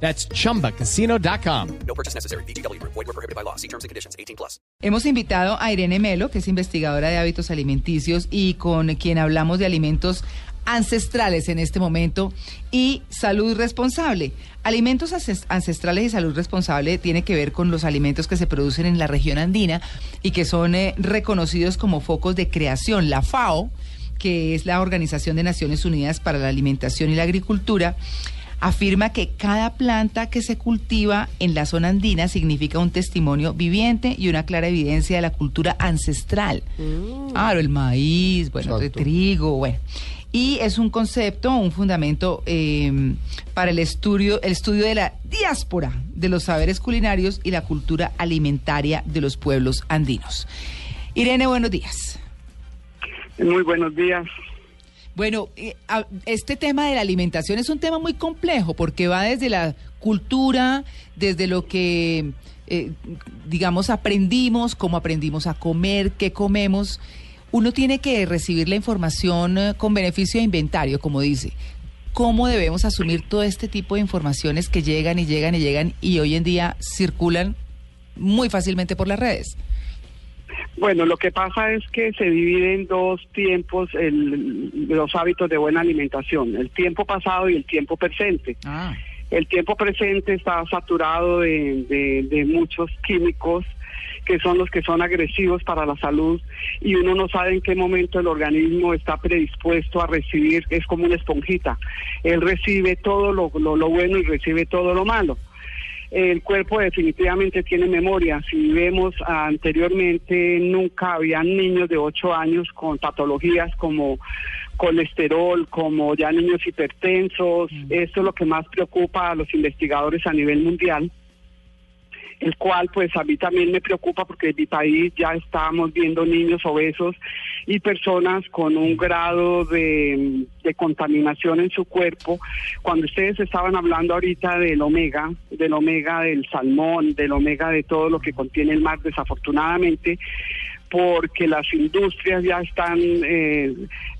That's chumbacasino.com. No purchase necessary. BGW. Void were prohibited by law. See terms and conditions. 18 plus. Hemos invitado a Irene Melo, que es investigadora de hábitos alimenticios y con quien hablamos de alimentos ancestrales en este momento y salud responsable. Alimentos ances- ancestrales y salud responsable tiene que ver con los alimentos que se producen en la región andina y que son eh, reconocidos como focos de creación. La FAO, que es la Organización de Naciones Unidas para la Alimentación y la Agricultura, afirma que cada planta que se cultiva en la zona andina significa un testimonio viviente y una clara evidencia de la cultura ancestral. Claro, el maíz, bueno, el trigo, bueno. Y es un concepto, un fundamento eh, para el estudio, el estudio de la diáspora de los saberes culinarios y la cultura alimentaria de los pueblos andinos. Irene, buenos días. Muy buenos días. Bueno, eh, este tema de la alimentación es un tema muy complejo porque va desde la cultura, desde lo que, eh, digamos, aprendimos, cómo aprendimos a comer, qué comemos. Uno tiene que recibir la información eh, con beneficio de inventario, como dice. ¿Cómo debemos asumir todo este tipo de informaciones que llegan y llegan y llegan y hoy en día circulan muy fácilmente por las redes? Bueno, lo que pasa es que se divide en dos tiempos el- los hábitos de buena alimentación, el tiempo pasado y el tiempo presente. Ah, El tiempo presente está saturado de, de- de muchos químicos que son los que son agresivos para la salud y uno no sabe en qué momento el organismo está predispuesto a recibir, es como una esponjita, él recibe todo lo, lo- lo bueno y recibe todo lo malo. El cuerpo definitivamente tiene memoria. Si vemos anteriormente, nunca habían niños de 8 años con patologías como colesterol, como ya niños hipertensos. Esto es lo que más preocupa a los investigadores a nivel mundial el cual pues a mí también me preocupa porque en mi país ya estamos viendo niños obesos y personas con un grado de, de contaminación en su cuerpo. Cuando ustedes estaban hablando ahorita del omega, del omega del salmón, del omega de todo lo que contiene el mar, desafortunadamente, porque las industrias ya están eh,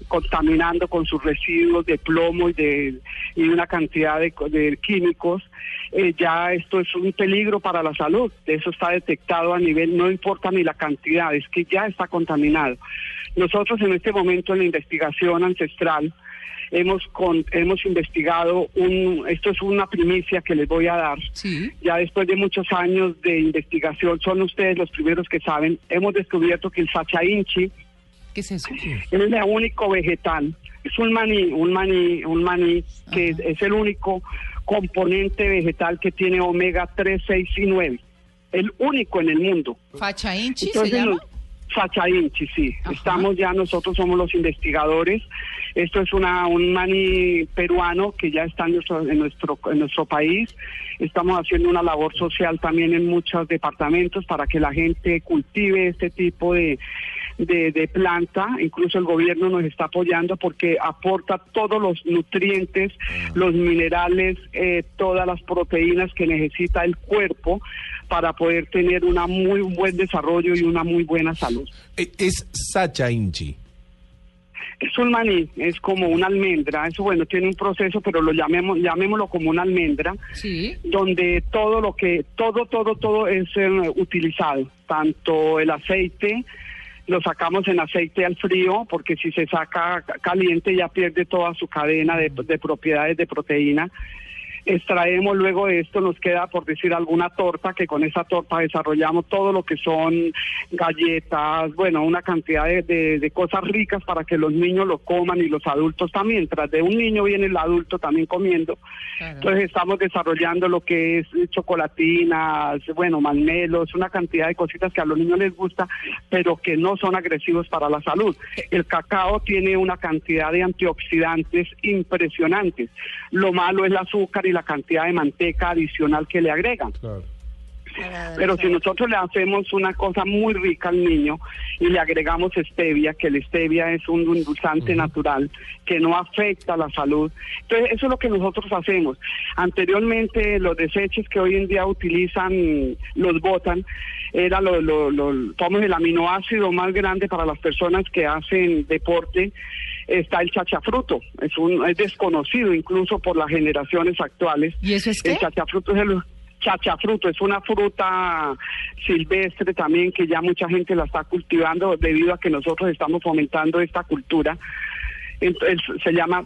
contaminando con sus residuos de plomo y de y una cantidad de, de químicos, eh, ya esto es un peligro para la salud. Eso está detectado a nivel, no importa ni la cantidad, es que ya está contaminado. Nosotros en este momento en la investigación ancestral hemos con, hemos investigado un, esto es una primicia que les voy a dar sí. ya después de muchos años de investigación, son ustedes los primeros que saben, hemos descubierto que el sacha inchi ¿Qué es eso? es el único vegetal, es un maní, un maní, un maní que es, es el único componente vegetal que tiene omega 3, 6 y 9, el único en el mundo. ¿Facha Inchi se llama? los- Sacha Inchi, sí. Ajá. Estamos ya, nosotros somos los investigadores. Esto es una un maní peruano que ya está en nuestro, en nuestro, en nuestro país. Estamos haciendo una labor social también en muchos departamentos para que la gente cultive este tipo de, de, de planta. Incluso el gobierno nos está apoyando porque aporta todos los nutrientes, los minerales, eh, todas las proteínas que necesita el cuerpo para poder tener una muy buen desarrollo y una muy buena salud. Eh, Es Sacha Inchi. Es un maní, es como una almendra, eso bueno, tiene un proceso, pero lo llamemos, llamémoslo como una almendra, Sí. donde todo lo que, todo, todo, todo es eh, utilizado, tanto el aceite, lo sacamos en aceite al frío, porque si se saca ca- caliente ya pierde toda su cadena de, de propiedades de proteína. Extraemos luego de esto, nos queda por decir alguna torta, que con esa torta desarrollamos todo lo que son galletas, bueno, una cantidad de, de- de cosas ricas para que los niños lo coman y los adultos también. Tras de un niño viene el adulto también comiendo. Claro. Entonces estamos desarrollando lo que es chocolatinas, bueno, malmelos, una cantidad de cositas que a los niños les gusta, pero que no son agresivos para la salud. El cacao tiene una cantidad de antioxidantes impresionantes. Lo malo es el azúcar y la cantidad de manteca adicional que le agregan. Claro. Pero si nosotros le hacemos una cosa muy rica al niño y le agregamos stevia, que el stevia es un endulzante natural que no afecta la salud, entonces eso es lo que nosotros hacemos. Anteriormente los desechos que hoy en día utilizan, los botan, era lo, lo, lo, tomamos el aminoácido más grande para las personas que hacen deporte está el chachafruto. Es un es desconocido incluso por las generaciones actuales. ¿Y eso es qué? El chachafruto es el chachafruto, es una fruta silvestre también que ya mucha gente la está cultivando debido a que nosotros estamos fomentando esta cultura. Entonces, se llama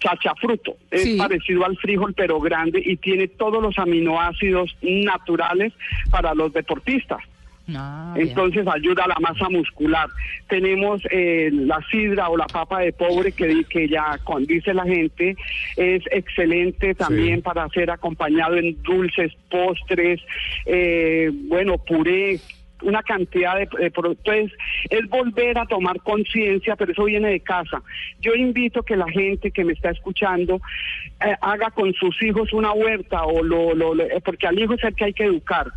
chachafruto. Es Sí. parecido al frijol pero grande y tiene todos los aminoácidos naturales para los deportistas. Ah. Entonces ayuda a la masa muscular. Tenemos eh, la sidra o la papa de pobre que, que ya con, dice la gente es excelente también para ser acompañado en dulces, postres, eh, bueno, puré una cantidad de, de pro- entonces es volver a tomar conciencia pero eso viene de casa yo invito que la gente que me está escuchando eh, haga con sus hijos una huerta o lo, lo- lo- eh, porque al hijo es el que hay que educar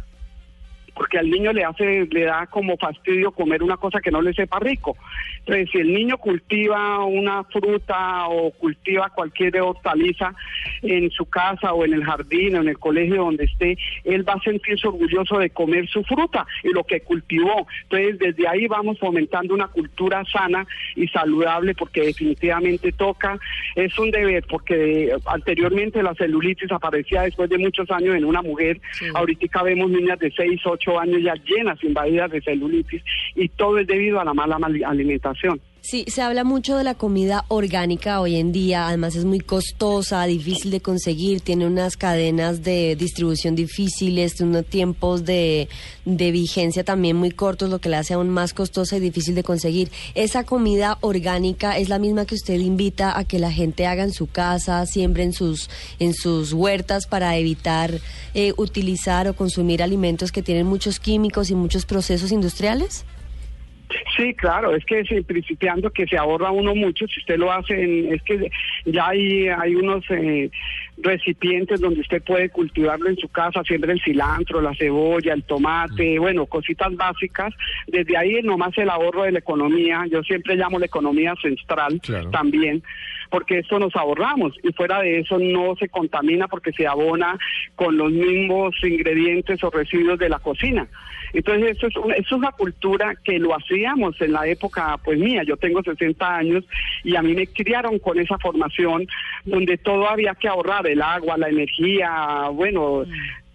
porque al niño le hace, le da como fastidio comer una cosa que no le sepa rico. Entonces, si el niño cultiva una fruta o cultiva cualquier hortaliza en su casa o en el jardín o en el colegio donde esté, él va a sentirse orgulloso de comer su fruta y lo que cultivó. Entonces, desde ahí vamos fomentando una cultura sana y saludable porque definitivamente toca, es un deber, porque anteriormente la celulitis aparecía después de muchos años en una mujer, ahorita vemos niñas de 6, 8 años ya llenas, invadidas de celulitis y todo es debido a la mala mal- alimentación. Sí, se habla mucho de la comida orgánica hoy en día, además es muy costosa, difícil de conseguir, tiene unas cadenas de distribución difíciles, unos tiempos de, de vigencia también muy cortos, lo que la hace aún más costosa y difícil de conseguir. ¿Esa comida orgánica es la misma que usted invita a que la gente haga en su casa, siembre en sus, en sus huertas para evitar eh, utilizar o consumir alimentos que tienen muchos químicos y muchos procesos industriales? Sí, claro, es que sí, principiando que se ahorra uno mucho, si usted lo hace, en- es que ya hay, hay unos eh, recipientes donde usted puede cultivarlo en su casa, siempre el cilantro, la cebolla, el tomate, bueno, cositas básicas. Desde ahí nomás el ahorro de la economía, yo siempre llamo la economía central Claro. también, porque esto nos ahorramos y fuera de eso no se contamina porque se abona con los mismos ingredientes o residuos de la cocina. Entonces, eso es, una, es una cultura que lo hacíamos en la época, pues mía, yo tengo 60 años y a mí me criaron con esa formación donde todo había que ahorrar, el agua, la energía, bueno,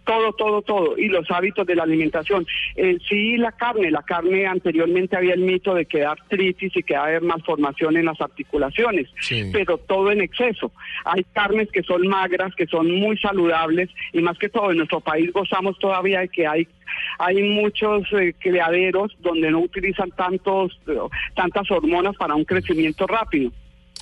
todo, todo, todo, y los hábitos de la alimentación. Eh, sí, la carne, la carne anteriormente había el mito de que da artritis y que haber malformación en las articulaciones, Sí. pero todo en exceso. Hay carnes que son magras, que son muy saludables, y más que todo en nuestro país gozamos todavía de que hay hay muchos eh, criaderos donde no utilizan tantos eh, tantas hormonas para un crecimiento rápido.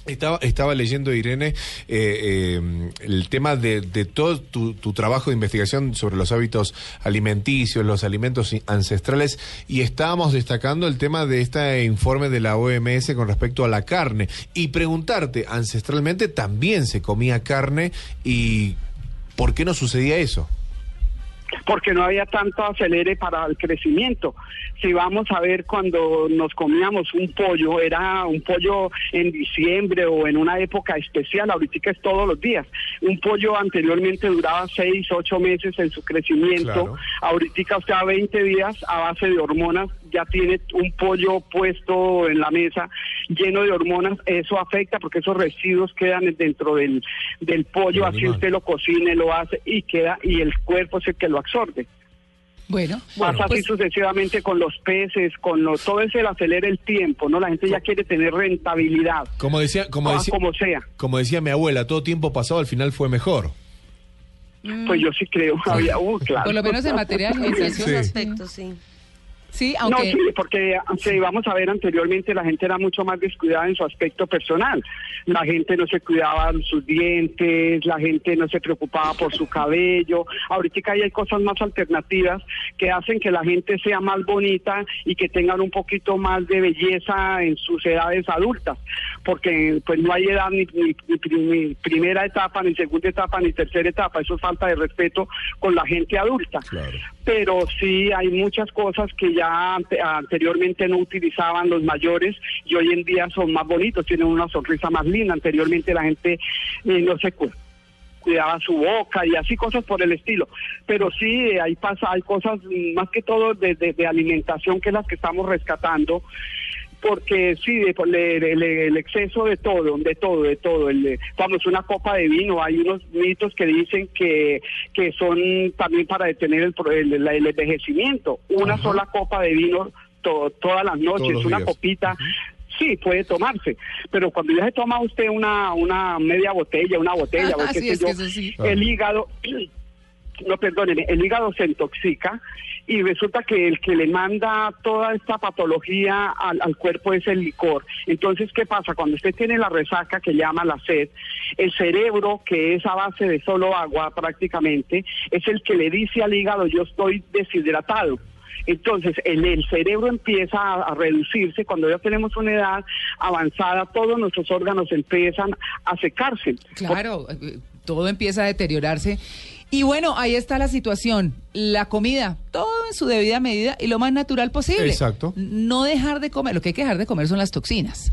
Estaba, estaba leyendo, Irene, eh, eh, el tema de, de todo tu, tu trabajo de investigación sobre los hábitos alimenticios, los alimentos ancestrales, y estábamos destacando el tema de este informe de la OMS con respecto a la carne. Y preguntarte, ancestralmente también se comía carne y ¿por qué no sucedía eso? porque no había tanto acelere para el crecimiento. Si vamos a ver cuando nos comíamos un pollo, era un pollo en diciembre o en una época especial, ahorita es todos los días. Un pollo anteriormente duraba seis, ocho meses en su crecimiento, Claro. ahorita usted a 20 días a base de hormonas ya tiene un pollo puesto en la mesa lleno de hormonas, eso afecta porque esos residuos quedan dentro del, del pollo, así usted lo cocine, lo hace y queda y el cuerpo es el que lo absorbe. Bueno, Pasa así pues, sucesivamente con los peces, con lo, todo eso el acelera el tiempo, ¿no? La gente ya quiere tener rentabilidad, Como decía, como ah, decía, como sea. como decía mi abuela, todo tiempo pasado al final fue mejor. Pues yo sí creo, había, uh, claro. por lo menos en materia de alimentación. Sí. aspectos, sí. Sí, No, aunque... sí, porque sí, vamos a ver, anteriormente la gente era mucho más descuidada en su aspecto personal. La gente no se cuidaba sus dientes, la gente no se preocupaba por su cabello. Ahorita hay cosas más alternativas que hacen que la gente sea más bonita y que tengan un poquito más de belleza en sus edades adultas, porque pues no hay edad ni, ni- ni ni primera etapa, ni segunda etapa, ni tercera etapa. Eso es falta de respeto con la gente adulta Claro. pero sí hay muchas cosas que ya ante- anteriormente no utilizaban los mayores y hoy en día son más bonitos, tienen una sonrisa más linda. Anteriormente la gente eh, no se cu- cuidaba su boca y así cosas por el estilo. Pero sí, eh, ahí pasa, hay cosas mm, más que todo de alimentación que es las que estamos rescatando. Porque sí, de- le- le- le- el exceso de todo, de todo, de todo. El, de- vamos, una copa de vino, hay unos mitos que dicen que, que son también para detener el, pro- el, el envejecimiento. Una Ajá. sola copa de vino to- todas las noches, una días. copita. Sí, puede tomarse, pero cuando ya se toma usted una, una media botella, una botella, o Ah, qué sí, sé es yo, que eso sí. el hígado, no perdóneme, el hígado se intoxica y resulta que el que le manda toda esta patología al, al cuerpo es el licor. Entonces, ¿qué pasa? Cuando usted tiene la resaca que llama la sed, el cerebro, que es a base de solo agua prácticamente, es el que le dice al hígado, yo estoy deshidratado. Entonces, el, el cerebro empieza a, a reducirse. Cuando ya tenemos una edad avanzada, todos nuestros órganos empiezan a secarse. Claro, eh, todo empieza a deteriorarse. Y bueno, ahí está la situación. La comida, todo en su debida medida y lo más natural posible. Exacto. No dejar de comer. Lo que hay que dejar de comer son las toxinas.